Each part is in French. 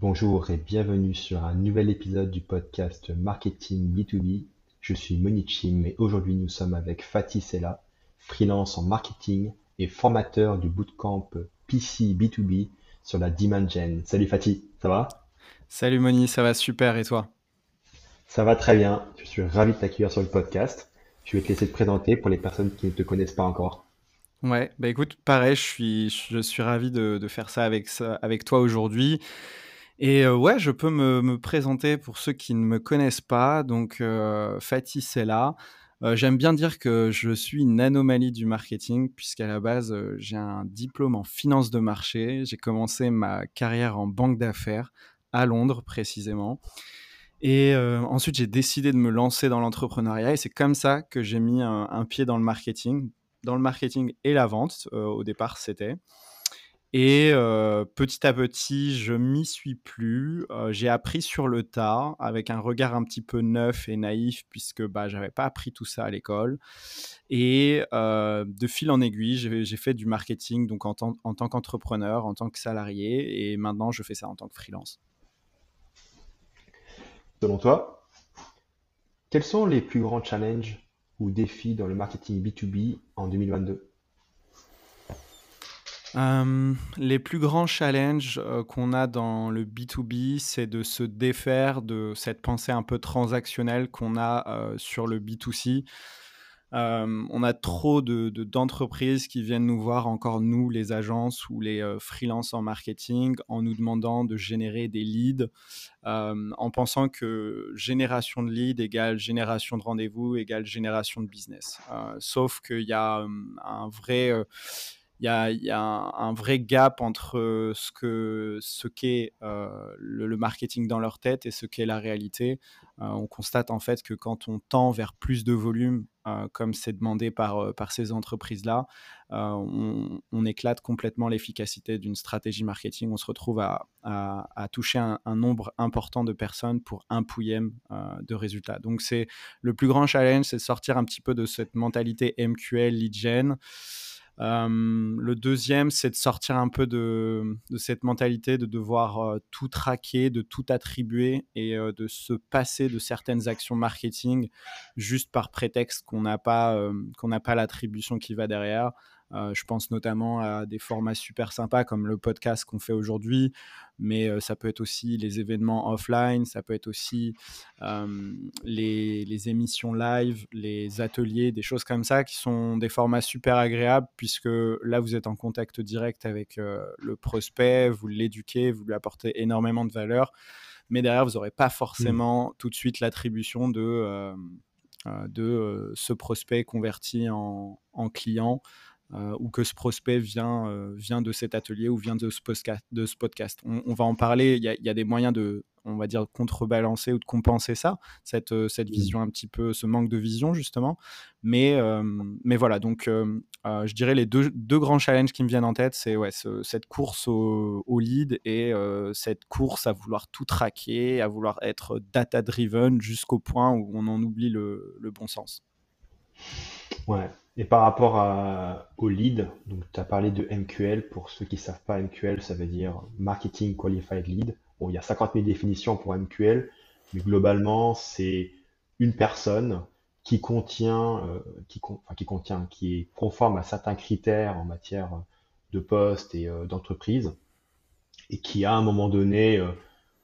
Bonjour et bienvenue sur un nouvel épisode du podcast Marketing B2B. Je suis Monichim et aujourd'hui nous sommes avec Fatih Sella, freelance en marketing et formateur du bootcamp PC B2B sur la Demand Gen. Salut Fatih, ça va? Salut Moni, ça va super et toi? Ça va très bien, je suis ravi de t'accueillir sur le podcast. Je vais te laisser te présenter pour les personnes qui ne te connaissent pas encore. Ouais, bah écoute, pareil, je suis, je suis ravi de, de faire ça avec, ça avec toi aujourd'hui. Et ouais, je peux me, présenter pour ceux qui ne me connaissent pas. Donc, Fatih Sella. J'aime bien dire que je suis une anomalie du marketing, puisqu'à la base, j'ai un diplôme en finance de marché. J'ai commencé ma carrière en banque d'affaires, à Londres précisément. Et ensuite, j'ai décidé de me lancer dans l'entrepreneuriat. Et c'est comme ça que j'ai mis un, pied dans le marketing, dans le marketing et la vente. Au départ, c'était. Et petit à petit, je m'y suis plus. J'ai appris sur le tas, avec un regard un petit peu neuf et naïf, puisque bah, j'avais pas appris tout ça à l'école. Et de fil en aiguille, j'ai fait du marketing donc en, en tant qu'entrepreneur, en tant que salarié, et maintenant je fais ça en tant que freelance. Selon toi, quels sont les plus grands challenges ou défis dans le marketing B2B en 2022 euh, les plus grands challenges euh, qu'on a dans le B2B, c'est de se défaire de cette pensée un peu transactionnelle qu'on a euh, sur le B2C. Euh, on a trop d'entreprises de, de, qui viennent nous voir, encore nous, les agences ou les freelances en marketing, en nous demandant de générer des leads, en pensant que génération de leads égale génération de rendez-vous égale génération de business. sauf qu'il y a un vrai il y a, un, vrai gap entre ce que ce qu'est le, marketing dans leur tête et ce qu'est la réalité. On constate en fait que quand on tend vers plus de volume, comme c'est demandé par, par ces entreprises-là, on, éclate complètement l'efficacité d'une stratégie marketing. On se retrouve à, à, toucher un, un, nombre important de personnes pour un pouillème de résultats. Donc c'est le plus grand challenge, c'est de sortir un petit peu de cette mentalité MQL, lead gen. Euh, le deuxième, c'est de sortir un peu de, cette mentalité de devoir euh, tout traquer, de tout attribuer et euh, de se passer de certaines actions marketing juste par prétexte qu'on n'a pas, qu'on n'a pas l'attribution qui va derrière. Euh, je pense notamment à des formats super sympas comme le podcast qu'on fait aujourd'hui, mais euh, ça peut être aussi les événements offline, ça peut être aussi euh, les, les, émissions live, les ateliers, des choses comme ça qui sont des formats super agréables puisque là vous êtes en contact direct avec euh, le prospect, vous l'éduquez, vous lui apportez énormément de valeur, mais derrière vous n'aurez pas forcément mmh. tout de suite l'attribution de, de ce prospect converti en, en client euh, ou que ce prospect vient, euh, vient de cet atelier ou vient de ce podcast. De ce podcast. On, on va en parler, il y, y, a des moyens de, on va dire, contrebalancer ou de compenser ça, cette, euh, cette vision un petit peu, ce manque de vision justement. Mais, euh, mais voilà, donc je dirais les deux, deux, grands challenges qui me viennent en tête, c'est ouais, ce, cette course au, au lead et cette course à vouloir tout traquer, à vouloir être data-driven jusqu'au point où on en oublie le, le bon sens. Ouais, et par rapport au lead, donc tu as parlé de MQL. Pour ceux qui ne savent pas, MQL, ça veut dire Marketing Qualified Lead. Il y a 50 000 définitions pour MQL, mais globalement, c'est une personne qui contient, euh, qui, qui contient, qui est conforme à certains critères en matière de poste et euh, d'entreprise, et qui a à un moment donné euh,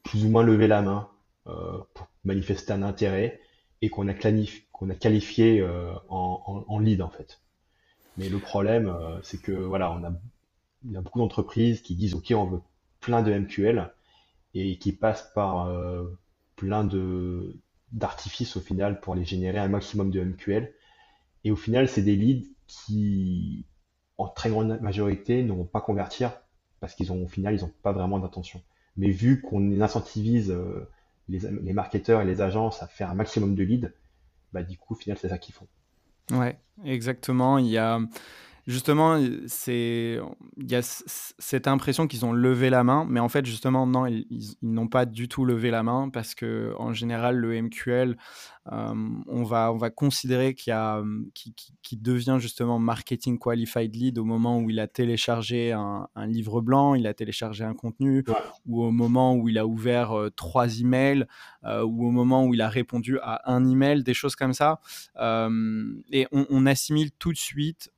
plus ou moins levé la main pour manifester un intérêt et qu'on a, qu'on a qualifié euh, en, lead en fait. Mais le problème, euh, c'est que voilà, on a, il y a beaucoup d'entreprises qui disent ok, on veut plein de MQL et qui passent par euh, plein de d'artifices au final pour les générer un maximum de MQL. Et au final, c'est des leads qui, en très grande majorité, ne vont pas convertir parce qu'ils ont au final, ils n'ont pas vraiment d'intention. Mais vu qu'on incentivise les, les marketeurs et les agences à faire un maximum de leads, bah, du coup, au final, c'est ça qu'ils font. Ouais, exactement. Il y a justement, il y a cette impression qu'ils ont levé la main, mais en fait, justement, non, ils n'ont pas du tout levé la main parce que en général, le MQL, on, va, on va considérer qu'il devient justement marketing qualified lead au moment où il a téléchargé un, livre blanc, il a téléchargé un contenu, ou au moment où il a ouvert trois emails, ou au moment où il a répondu à un email, des choses comme ça. et on, assimile tout de suite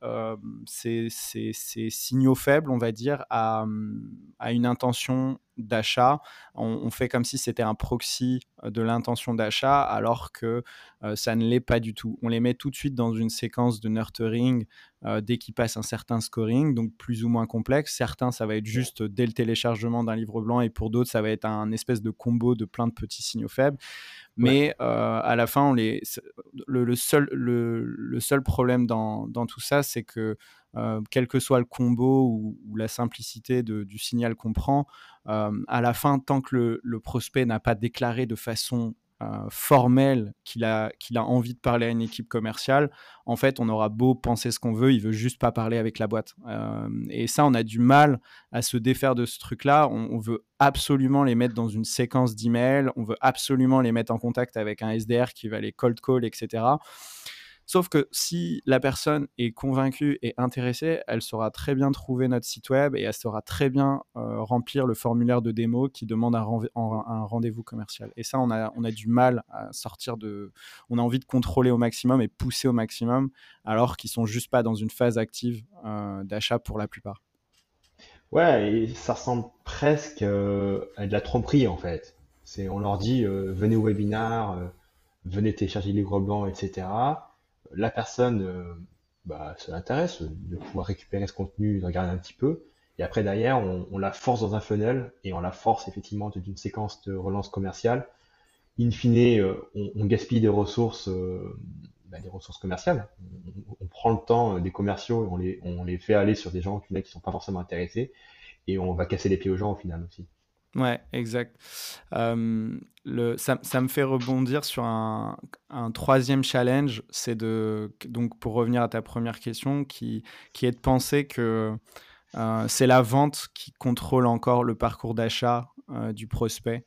ces, ces, ces, signaux faibles, on va dire, à, à une intention d'achat. On, fait comme si c'était un proxy euh, de l'intention d'achat, alors que euh, ça ne l'est pas du tout. On les met tout de suite dans une séquence de nurturing euh, dès qu'ils passent un certain scoring, donc plus ou moins complexe. Certains, ça va être juste dès le téléchargement d'un livre blanc, et pour d'autres, ça va être un espèce de combo de plein de petits signaux faibles. Mais à la fin, on les... le, seul, le, seul problème dans, dans tout ça, c'est que quel que soit le combo ou, la simplicité du signal qu'on prend, à la fin, tant que le, prospect n'a pas déclaré de façon formelle qu'il a, qu'il a envie de parler à une équipe commerciale, en fait, on aura beau penser ce qu'on veut, il veut juste pas parler avec la boîte. et ça, on a du mal à se défaire de ce truc-là. On, on veut absolument les mettre dans une séquence d'emails, on veut absolument les mettre en contact avec un SDR qui va les cold call, etc. Sauf que si la personne est convaincue et intéressée, elle saura très bien trouver notre site web et elle saura très bien euh, remplir le formulaire de démo qui demande un, rendez-vous commercial. Et ça, on a, du mal à sortir de... On a envie de contrôler au maximum et pousser au maximum, alors qu'ils sont juste pas dans une phase active euh, d'achat pour la plupart. Ouais, et ça ressemble presque euh, à de la tromperie en fait. On leur dit venez au webinar, venez télécharger les livre blanc, etc la personne, euh, bah, ça l'intéresse de pouvoir récupérer ce contenu, de regarder un petit peu. Et après, derrière, on, la force dans un funnel et on la force effectivement d'une séquence de relance commerciale. In fine, euh, on, gaspille des ressources, euh, bah, des ressources commerciales. On, prend le temps des commerciaux et on les, fait aller sur des gens qui ne sont pas forcément intéressés et on va casser les pieds aux gens au final aussi. Ouais, exact. ça, me fait rebondir sur un, un troisième challenge, c'est de, donc pour revenir à ta première question, qui, qui est de penser que c'est la vente qui contrôle encore le parcours d'achat du prospect.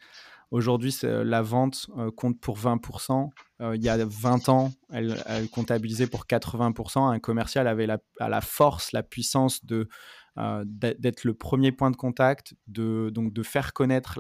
Aujourd'hui, la vente compte pour 20%. il y a 20 ans, elle, comptabilisait pour 80%. Un commercial avait la, la force, la puissance de euh, d'être le premier point de contact, de, donc de faire connaître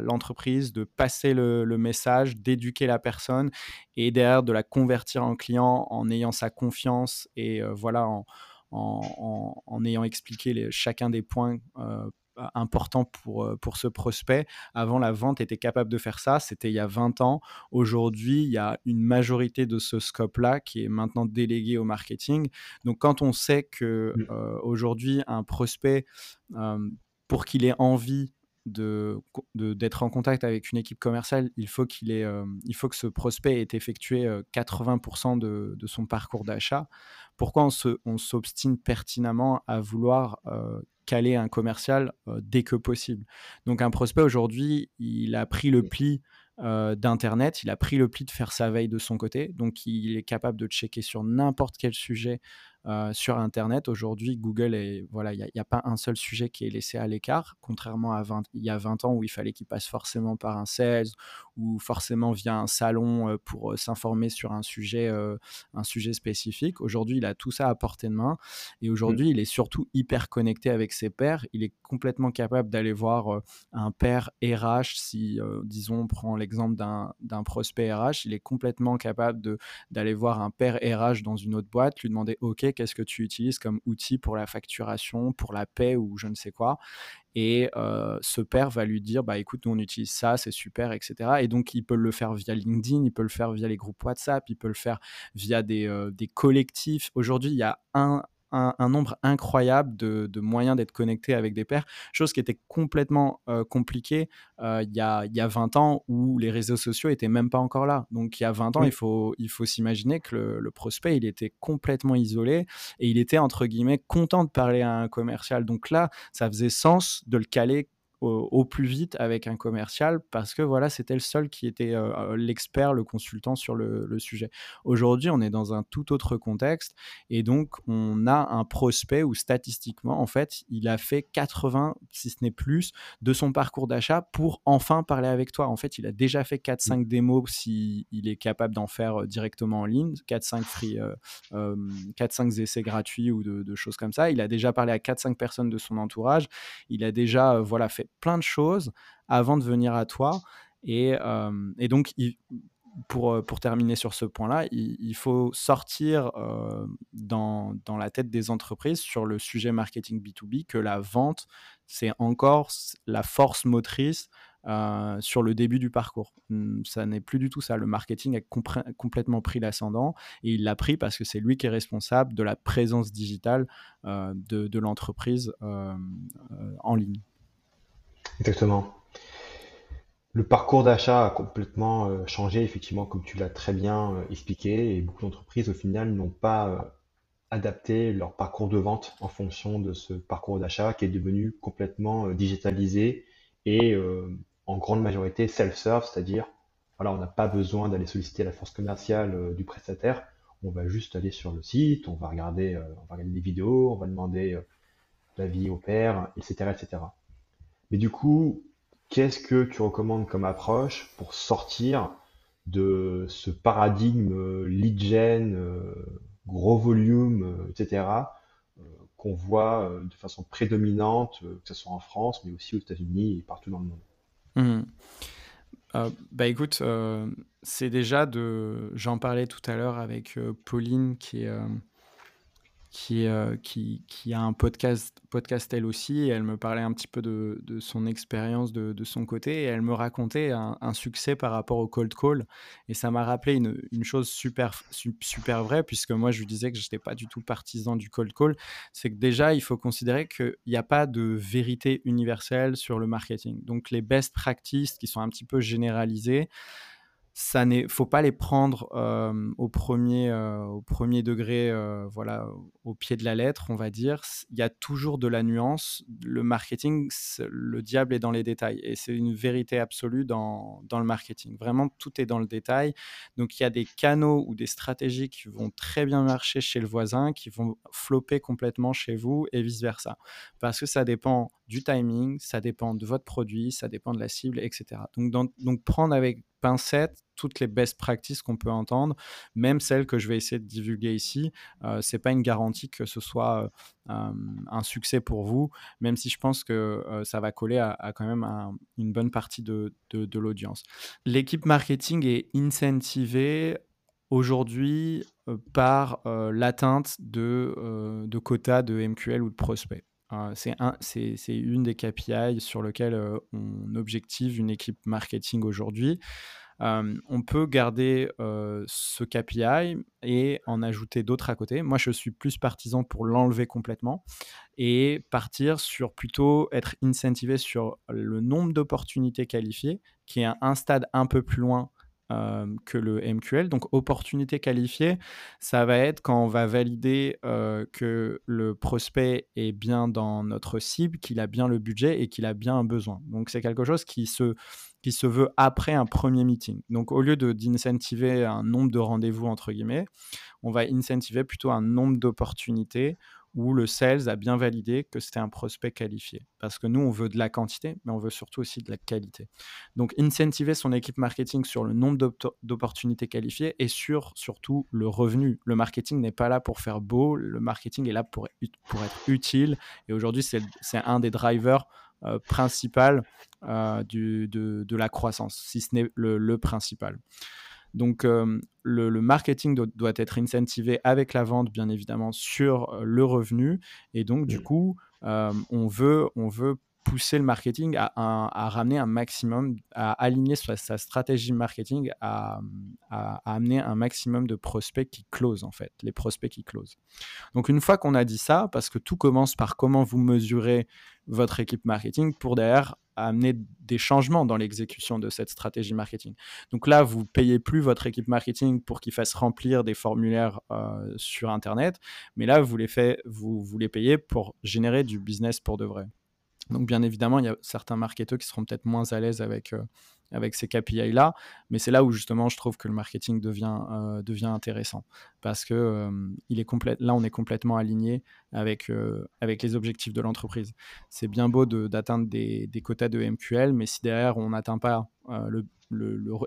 l'entreprise, de passer le, message, d'éduquer la personne et derrière de la convertir en client en ayant sa confiance et euh, voilà en, en, ayant expliqué chacun des points euh, important pour, euh, pour ce prospect. Avant, la vente était capable de faire ça. C'était il y a 20 ans. Aujourd'hui, il y a une majorité de ce scope-là qui est maintenant délégué au marketing. Donc, quand on sait que mmh. euh, aujourd'hui, un prospect, euh, pour qu'il ait envie de, d'être en contact avec une équipe commerciale, il faut, qu'il ait, il faut que ce prospect ait effectué 80% de, de, son parcours d'achat. Pourquoi on, on s'obstine pertinemment à vouloir caler un commercial dès que possible. Donc un prospect aujourd'hui, il a pris le pli d'Internet, il a pris le pli de faire sa veille de son côté, donc il est capable de checker sur n'importe quel sujet euh, sur Internet. Aujourd'hui, Google, est, voilà, il n'y a, pas un seul sujet qui est laissé à l'écart, contrairement à 20, il y a 20 ans où il fallait qu'il passe forcément par un sales ou forcément via un salon euh, pour euh, s'informer sur un sujet, un sujet spécifique. Aujourd'hui, il a tout ça à portée de main et mmh. aujourd'hui, il est surtout hyper connecté avec ses pairs. Il est complètement capable d'aller voir un pair RH, si, disons, on prend l'exemple d'un prospect RH, il est complètement capable d'aller voir un pair RH dans une autre boîte, lui demander, OK, qu'est-ce que tu utilises comme outil pour la facturation, pour la paie ou je ne sais quoi. Et ce père va lui dire, bah écoute, nous on utilise ça, c'est super, etc. Et donc il peut le faire via LinkedIn, il peut le faire via les groupes WhatsApp, il peut le faire via des, des collectifs. Aujourd'hui, il y a un, un, nombre incroyable de, moyens d'être connecté avec des pairs, chose qui était complètement euh, compliquée euh, il, y a, y a 20 ans où les réseaux sociaux étaient même pas encore là. Donc il y a 20 ans, il faut, il faut s'imaginer que le, prospect, il était complètement isolé et il était, entre guillemets, content de parler à un commercial. Donc là, ça faisait sens de le caler au, plus vite avec un commercial parce que voilà, c'était le seul qui était l'expert, le consultant sur le, le sujet. Aujourd'hui, on est dans un tout autre contexte et donc on a un prospect où statistiquement, en fait, il a fait 80, si ce n'est plus, de son parcours d'achat pour enfin parler avec toi. En fait, il a déjà fait 4-5 mmh. démos s'il il est capable d'en faire directement en ligne, 4-5 free, 4-5 essais gratuits ou de, de, choses comme ça. Il a déjà parlé à 4-5 personnes de son entourage. Il a déjà voilà, fait plein de choses avant de venir à toi. Et, et donc, pour, pour, terminer sur ce point-là, il, faut sortir dans, dans, la tête des entreprises sur le sujet marketing B2B que la vente, c'est encore la force motrice sur le début du parcours. Mmh, ça n'est plus du tout ça. Le marketing a complètement pris l'ascendant et il l'a pris parce que c'est lui qui est responsable de la présence digitale de, de l'entreprise en ligne. Exactement. Le parcours d'achat a complètement euh, changé, effectivement, comme tu l'as très bien euh, expliqué, et beaucoup d'entreprises, au final, n'ont pas euh, adapté leur parcours de vente en fonction de ce parcours d'achat qui est devenu complètement digitalisé et en grande majorité self-serve, c'est-à-dire, voilà, on n'a pas besoin d'aller solliciter la force commerciale du prestataire, on va juste aller sur le site, on va regarder, on va regarder des vidéos, on va demander l'avis au père, etc., etc. Mais du coup, qu'est-ce que tu recommandes comme approche pour sortir de ce paradigme euh, lead gen, euh, gros volume, euh, etc., qu'on voit de façon prédominante, que ce soit en France, mais aussi aux États-Unis et partout dans le monde? Mmh. bah écoute, c'est déjà de. J'en parlais tout à l'heure avec Pauline qui est qui, euh, qui, qui, a un podcast, podcast elle aussi, et elle me parlait un petit peu de, de son expérience de, de, son côté, et elle me racontait un, succès par rapport au cold call, et ça m'a rappelé une, une, chose super, super vraie, puisque moi je lui disais que je n'étais pas du tout partisan du cold call, c'est que déjà il faut considérer qu'il n'y a pas de vérité universelle sur le marketing. Donc les best practices qui sont un petit peu généralisées, ça n'est faut pas les prendre au premier au premier degré voilà au pied de la lettre on va dire. Il y a toujours de la nuance. Le marketing le diable est dans les détails et c'est une vérité absolue dans, dans le marketing. Vraiment tout est dans le détail. Donc il y a des canaux ou des stratégies qui vont très bien marcher chez le voisin qui vont flopper complètement chez vous et vice versa parce que ça dépend du timing ça dépend de votre produit ça dépend de la cible etc donc donc prendre avec pincette toutes les best practices qu'on peut entendre, même celles que je vais essayer de divulguer ici. Euh, c'est pas une garantie que ce soit euh, un succès pour vous, même si je pense que euh, ça va coller à, quand même une bonne partie de, l'audience. L'équipe marketing est incentivée aujourd'hui euh, par l'atteinte de quotas de MQL ou de prospects. C'est un, une des KPI sur lesquelles on objective une équipe marketing aujourd'hui on peut garder ce KPI et en ajouter d'autres à côté. Moi, je suis plus partisan pour l'enlever complètement et partir sur plutôt être incentivé sur le nombre d'opportunités qualifiées, qui est un stade un peu plus loin que le MQL. Donc, opportunité qualifiée, ça va être quand on va valider que le prospect est bien dans notre cible, qu'il a bien le budget et qu'il a bien un besoin. Donc, c'est quelque chose qui se, qui se veut après un premier meeting. Donc, au lieu d'incentiver un nombre de rendez-vous, entre guillemets, on va incentiver plutôt un nombre d'opportunités où le sales a bien validé que c'était un prospect qualifié. Parce que nous, on veut de la quantité, mais on veut surtout aussi de la qualité. Donc, incentiver son équipe marketing sur le nombre d'opportunités qualifiées et sur surtout le revenu. Le marketing n'est pas là pour faire beau, le marketing est là pour, être utile. Et aujourd'hui, c'est un des drivers euh, principaux euh, de, la croissance, si ce n'est le principal. Donc, le, marketing doit, être incentivé avec la vente, bien évidemment, sur le revenu. Et donc, du coup, on, veut, on veut pousser le marketing à, ramener un maximum, à aligner sa, stratégie marketing, à, à, amener un maximum de prospects qui closent, en fait, les prospects qui closent. Donc, une fois qu'on a dit ça, parce que tout commence par comment vous mesurez votre équipe marketing pour derrière amener des changements dans l'exécution de cette stratégie marketing. Donc là, vous payez plus votre équipe marketing pour qu'ils fassent remplir des formulaires euh, sur Internet, mais là, vous les, fait, vous, vous les payez pour générer du business pour de vrai. Donc bien évidemment, il y a certains marketeurs qui seront peut-être moins à l'aise avec, avec ces KPI-là. Mais c'est là où justement je trouve que le marketing devient, euh, intéressant. Parce que euh, est là, on est complètement aligné avec, euh, les objectifs de l'entreprise. C'est bien beau d'atteindre des, quotas de MQL, mais si derrière on n'atteint pas le,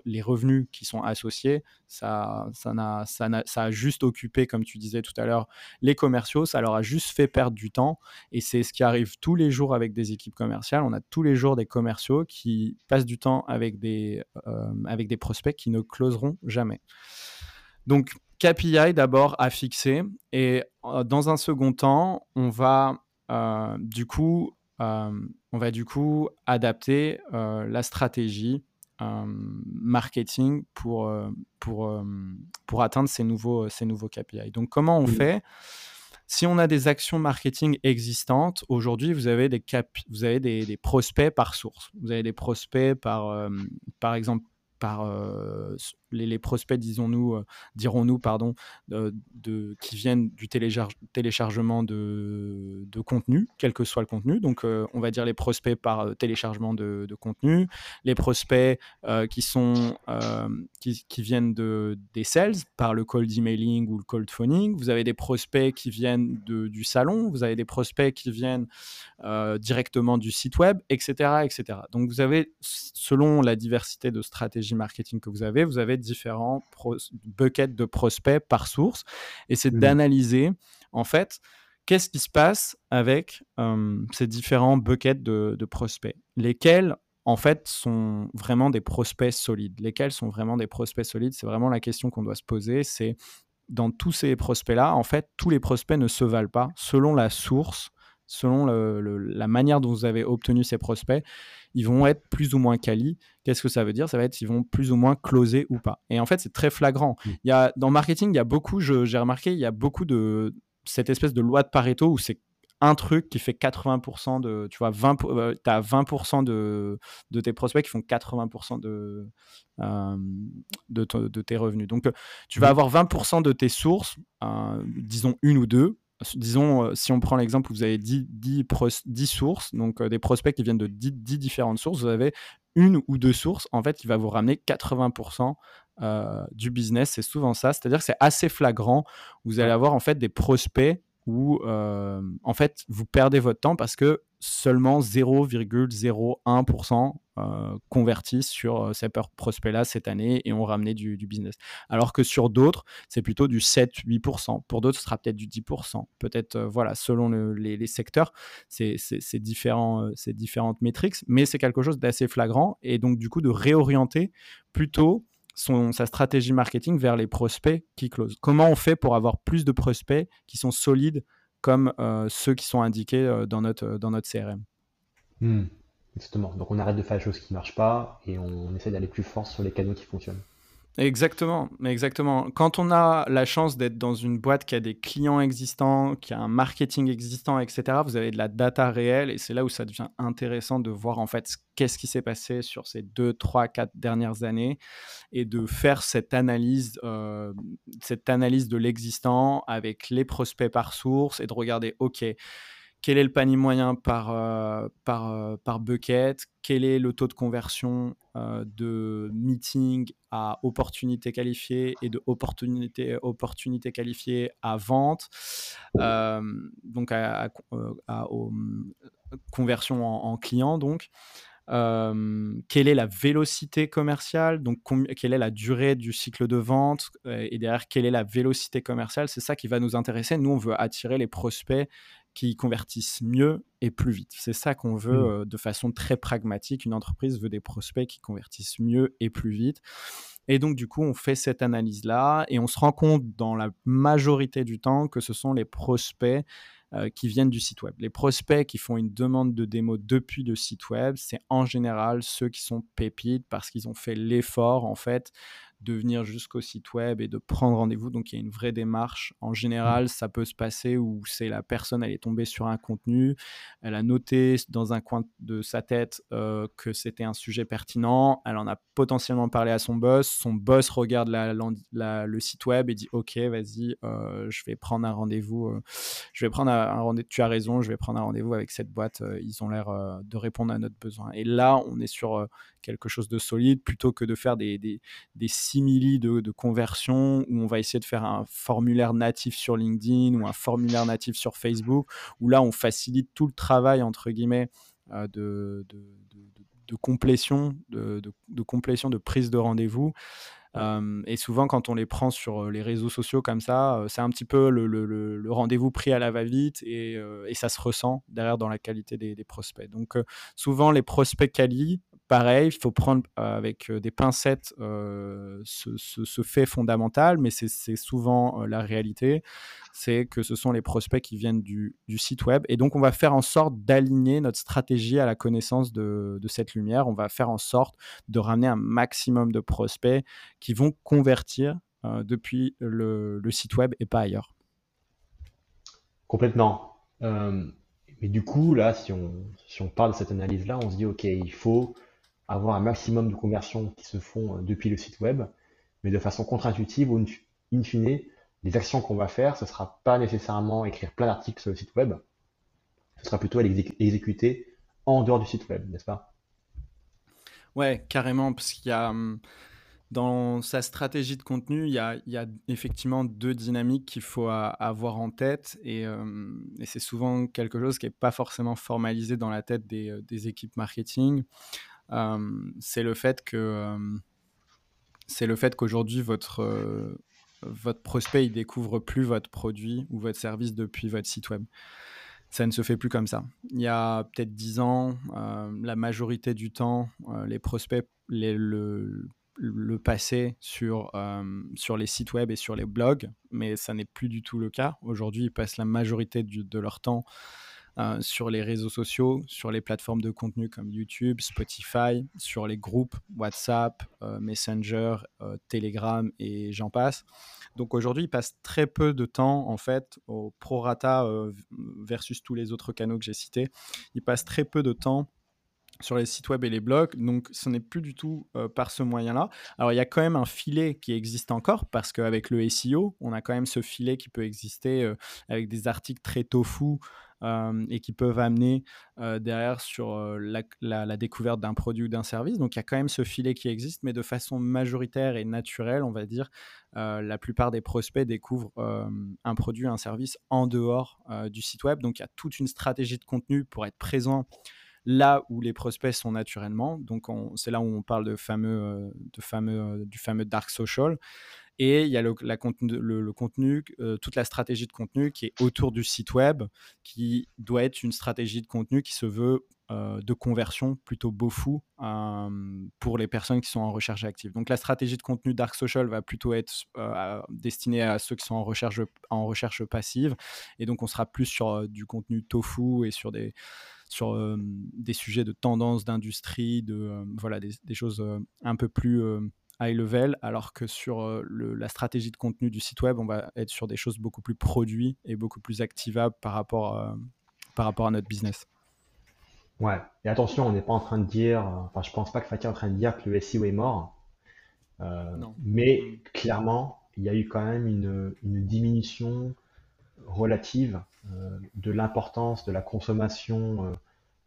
les revenus qui sont associés, ça, ça, a, ça, a, ça, a, juste occupé, comme tu disais tout à l'heure, les commerciaux, ça leur a juste fait perdre du temps. Et c'est ce qui arrive tous les jours avec des équipes commerciales. On a tous les jours des commerciaux qui passent du temps avec des, euh, avec des prospects qui ne closeront jamais. Donc, KPI d'abord à fixer. Et euh, dans un second temps, on va euh, du coup on va du coup adapter la stratégie marketing pour, euh, pour, euh, pour atteindre ces nouveaux, ces nouveaux KPI. Donc, comment on fait? Si on a des actions marketing existantes, aujourd'hui, vous avez, des, cap vous avez des, des, prospects par source. Vous avez des prospects par, euh, par exemple, par euh, les, prospects, disons-nous, euh, dirons-nous, pardon, de, qui viennent du téléchargement de, de, contenu, quel que soit le contenu. Donc, euh, on va dire les prospects par téléchargement de, contenu, les prospects qui sont qui, viennent de, des sales par le cold emailing ou le cold phoning. Vous avez des prospects qui viennent du salon. Vous avez des prospects qui viennent directement du site web, etc., etc. Donc, vous avez, selon la diversité de stratégies marketing que vous avez, vous avez différents buckets de prospects par source. Et c'est mmh. d'analyser, en fait, qu'est-ce qui se passe avec ces différents buckets de, prospects. Lesquels, en fait, sont vraiment des prospects solides. Lesquels sont vraiment des prospects solides? C'est vraiment la question qu'on doit se poser. C'est dans tous ces prospects-là, en fait, tous les prospects ne se valent pas selon la source selon la manière dont vous avez obtenu ces prospects, ils vont être plus ou moins quali. Qu'est-ce que ça veut dire? Ça va être ils vont plus ou moins closer ou pas. Et en fait, c'est très flagrant. Mmh. Il y a, dans le marketing, il y a beaucoup, j'ai remarqué, il y a beaucoup de cette espèce de loi de Pareto où c'est un truc qui fait 80% de, tu vois, 20, tu as 20% de, de tes prospects qui font 80% de, euh, de, de, tes revenus. Donc, tu vas mmh. avoir 20% de tes sources, euh, disons une ou deux, disons, euh, si on prend l'exemple vous avez 10, 10, sources, donc euh, des prospects qui viennent de 10, différentes sources, vous avez une ou deux sources, en fait, qui va vous ramener 80% euh, du business. C'est souvent ça. C'est-à-dire que c'est assez flagrant. Vous allez avoir, en fait, des prospects où, en fait, vous perdez votre temps parce que seulement 0,01% euh, convertissent sur euh, ces prospects-là cette année et ont ramené du, business. Alors que sur d'autres, c'est plutôt du 7-8%. Pour d'autres, ce sera peut-être du 10%. Peut-être, euh, voilà, selon les, secteurs, c'est différent, différentes métriques, mais c'est quelque chose d'assez flagrant et donc du coup de réorienter plutôt son, sa stratégie marketing vers les prospects qui closent. Comment on fait pour avoir plus de prospects qui sont solides comme euh, ceux qui sont indiqués euh, dans, notre, euh, dans notre CRM. Hmm, exactement. Donc on arrête de faire les choses qui ne marchent pas et on essaie d'aller plus fort sur les canaux qui fonctionnent. Exactement, exactement. Quand on a la chance d'être dans une boîte qui a des clients existants, qui a un marketing existant, etc., vous avez de la data réelle et c'est là où ça devient intéressant de voir en fait qu'est-ce qui s'est passé sur ces deux, trois, quatre dernières années et de faire cette analyse, euh, cette analyse de l'existant avec les prospects par source et de regarder, OK, quel est le panier moyen par, euh, par, euh, par bucket, quel est le taux de conversion euh, de meeting à opportunité qualifiée et de opportunité, opportunité qualifiée à vente, donc à, conversion en, client donc. quelle est la vélocité commerciale, donc quelle est la durée du cycle de vente, et derrière quelle est la vélocité commerciale, c'est ça qui va nous intéresser. Nous, on veut attirer les prospects qui convertissent mieux et plus vite. C'est ça qu'on veut mmh. euh, de façon très pragmatique. Une entreprise veut des prospects qui convertissent mieux et plus vite. Et donc, du coup, on fait cette analyse-là et on se rend compte dans la majorité du temps que ce sont les prospects euh, qui viennent du site web. Les prospects qui font une demande de démo depuis le site web, c'est en général ceux qui sont pépites parce qu'ils ont fait l'effort, en fait, de venir jusqu'au site web et de prendre rendez-vous. Donc il y a une vraie démarche. En général, ça peut se passer où c'est la personne, elle est tombée sur un contenu, elle a noté dans un coin de sa tête euh, que c'était un sujet pertinent, elle en a potentiellement parlé à son boss, son boss regarde le site web et dit ok, vas-y, euh, je vais prendre un rendez-vous, euh, je vais prendre un, rendez-vous, tu as raison, je vais prendre un rendez-vous avec cette boîte, ils ont l'air de répondre à notre besoin. Et là, on est sur quelque chose de solide plutôt que de faire des, des, des simili de, de, conversion où on va essayer de faire un formulaire natif sur LinkedIn ou un formulaire natif sur Facebook, où là on facilite tout le travail entre guillemets euh, de, de, de, complétion, de, complétion, de prise de rendez-vous. Euh, et souvent, quand on les prend sur euh, les réseaux sociaux comme ça, c'est un petit peu le, le, le rendez-vous pris à la va-vite et, et, ça se ressent derrière dans la qualité des, des prospects. Donc, souvent, les prospects quali, pareil, il faut prendre avec des pincettes ce, fait fondamental, mais c'est souvent la réalité, c'est que ce sont les prospects qui viennent du, site web. Et donc, on va faire en sorte d'aligner notre stratégie à la connaissance de, cette lumière. On va faire en sorte de ramener un maximum de prospects qui vont convertir depuis le, site web et pas ailleurs. Complètement. mais du coup, là, si on, si on parle de cette analyse-là, on se dit, OK, il faut avoir un maximum de conversions qui se font euh, depuis le site web, mais de façon contre-intuitive ou in fine, les actions qu'on va faire, ce ne sera pas nécessairement écrire plein d'articles sur le site web, ce sera plutôt exécuter en dehors du site web, n'est-ce pas? Ouais, carrément, parce qu'il y a hum, dans sa stratégie de contenu, il y a, effectivement deux dynamiques qu'il faut avoir en tête, et, hum, et c'est souvent quelque chose qui n'est pas forcément formalisé dans la tête des, euh, des équipes marketing c'est le fait que c'est le fait qu'aujourd'hui votre votre prospect il découvre plus votre produit ou votre service depuis votre site web. Ça ne se fait plus comme ça. Il y a peut-être 10 ans, la majorité du temps, les prospects les, le, le passaient sur, sur les sites web et sur les blogs, mais ça n'est plus du tout le cas. Aujourd'hui, ils passent la majorité de leur temps euh, sur les réseaux sociaux, sur les plateformes de contenu comme YouTube, Spotify, sur les groupes WhatsApp, euh, Messenger, euh, Telegram et j'en passe. Donc aujourd'hui, il passe très peu de temps en fait au prorata versus tous les autres canaux que j'ai cités. Il passe très peu de temps sur les sites web et les blogs. Donc, ce n'est plus du tout par ce moyen-là. Alors, il y a quand même un filet qui existe encore parce qu'avec le SEO, on a quand même ce filet qui peut exister avec des articles très tofu et qui peuvent amener derrière sur la, découverte d'un produit ou d'un service. Donc il y a quand même ce filet qui existe, mais de façon majoritaire et naturelle, on va dire, la plupart des prospects découvrent un produit, un service en dehors du site web. Donc il y a toute une stratégie de contenu pour être présent là où les prospects sont naturellement. Donc c'est là où on parle de fameux, de fameux, du fameux dark social. Et il y a le, le, contenu euh, toute la stratégie de contenu qui est autour du site web, qui doit être une stratégie de contenu qui se veut euh, de conversion plutôt beau fou euh, pour les personnes qui sont en recherche active. Donc la stratégie de contenu Dark Social va plutôt être destinée à ceux qui sont en recherche, en recherche passive. Et donc on sera plus sur du contenu tofu et sur des, sur, des sujets de tendance, d'industrie, de, voilà, des, des, choses un peu plus high level, alors que sur la stratégie de contenu du site web, on va être sur des choses beaucoup plus produits et beaucoup plus activables par rapport, par rapport à notre business. Ouais, et attention, on n'est pas en train de dire, enfin, je pense pas que Fatih est en train de dire que le SEO est mort, euh, mais mm. clairement, il y a eu quand même une, diminution relative euh, de l'importance de la consommation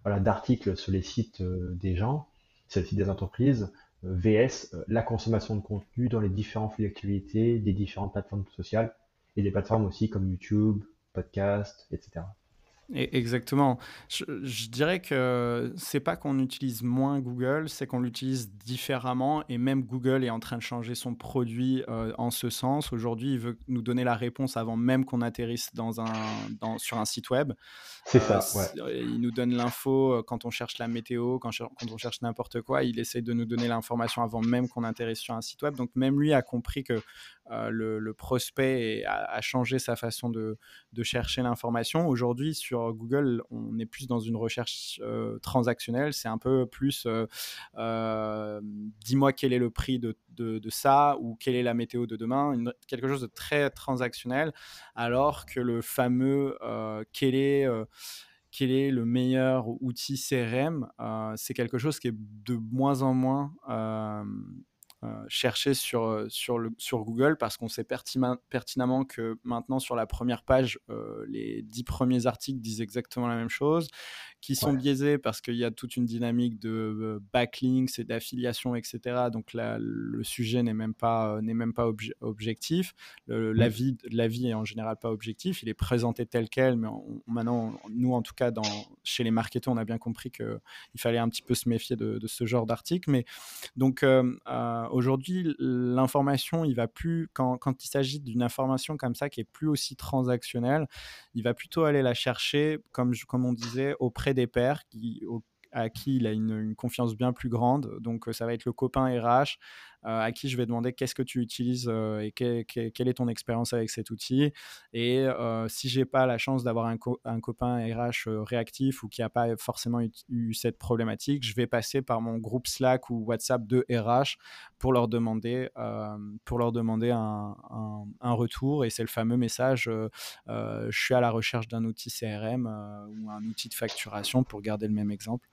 euh, d'articles sur les sites des gens, sur les sites des entreprises, VS euh, la consommation de contenu dans les différents flux d'activité des différentes plateformes sociales et des plateformes aussi comme YouTube, podcast, etc. Exactement. Je, dirais que c'est pas qu'on utilise moins Google, c'est qu'on l'utilise différemment et même Google est en train de changer son produit euh, en ce sens. Aujourd'hui, il veut nous donner la réponse avant même qu'on atterrisse dans un, dans, sur un site web. C'est ça, euh, ouais. Il nous donne l'info euh, quand on cherche la météo, quand, quand on cherche n'importe quoi. Il essaie de nous donner l'information avant même qu'on atterrisse sur un site web. Donc même lui a compris que le, prospect a, changé sa façon de, chercher l'information. Aujourd'hui, sur Google, on est plus dans une recherche transactionnelle. C'est un peu plus dis-moi quel est le prix de, ça ou quelle est la météo de demain, quelque chose de très transactionnel, alors que le fameux quel est quel est le meilleur outil CRM, c'est quelque chose qui est de moins en moins sur, sur, le, sur Google parce qu'on sait pertinemment que maintenant sur la première page, les dix premiers articles disent exactement la même chose, qui sont biaisés parce qu'il y a toute une dynamique de backlinks et d'affiliation, etc. Donc là, le sujet n'est même pas, n'est même pas objectif. L'avis vie est en général pas objectif. Il est présenté tel quel, mais maintenant, nous en tout cas, dans, chez les marketeurs, on a bien compris qu'il fallait un petit peu se méfier de, ce genre d'article. Mais donc aujourd'hui, l'information, il va plus, quand, quand il s'agit d'une information comme ça qui est plus aussi transactionnelle, il va plutôt aller la chercher, comme, comme on disait, auprès des pairs à qui il a une, confiance bien plus grande. Donc, ça va être le copain RH euh, à qui je vais demander qu'est-ce que tu utilises euh, et quelle est ton expérience avec cet outil. Et euh, si j'ai pas la chance d'avoir un, copain RH réactif ou qui n'a pas forcément eu, cette problématique, je vais passer par mon groupe Slack ou WhatsApp de RH pour leur demander, pour leur demander un, retour. Et c'est le fameux message je suis à la recherche d'un outil CRM ou un outil de facturation pour garder le même exemple.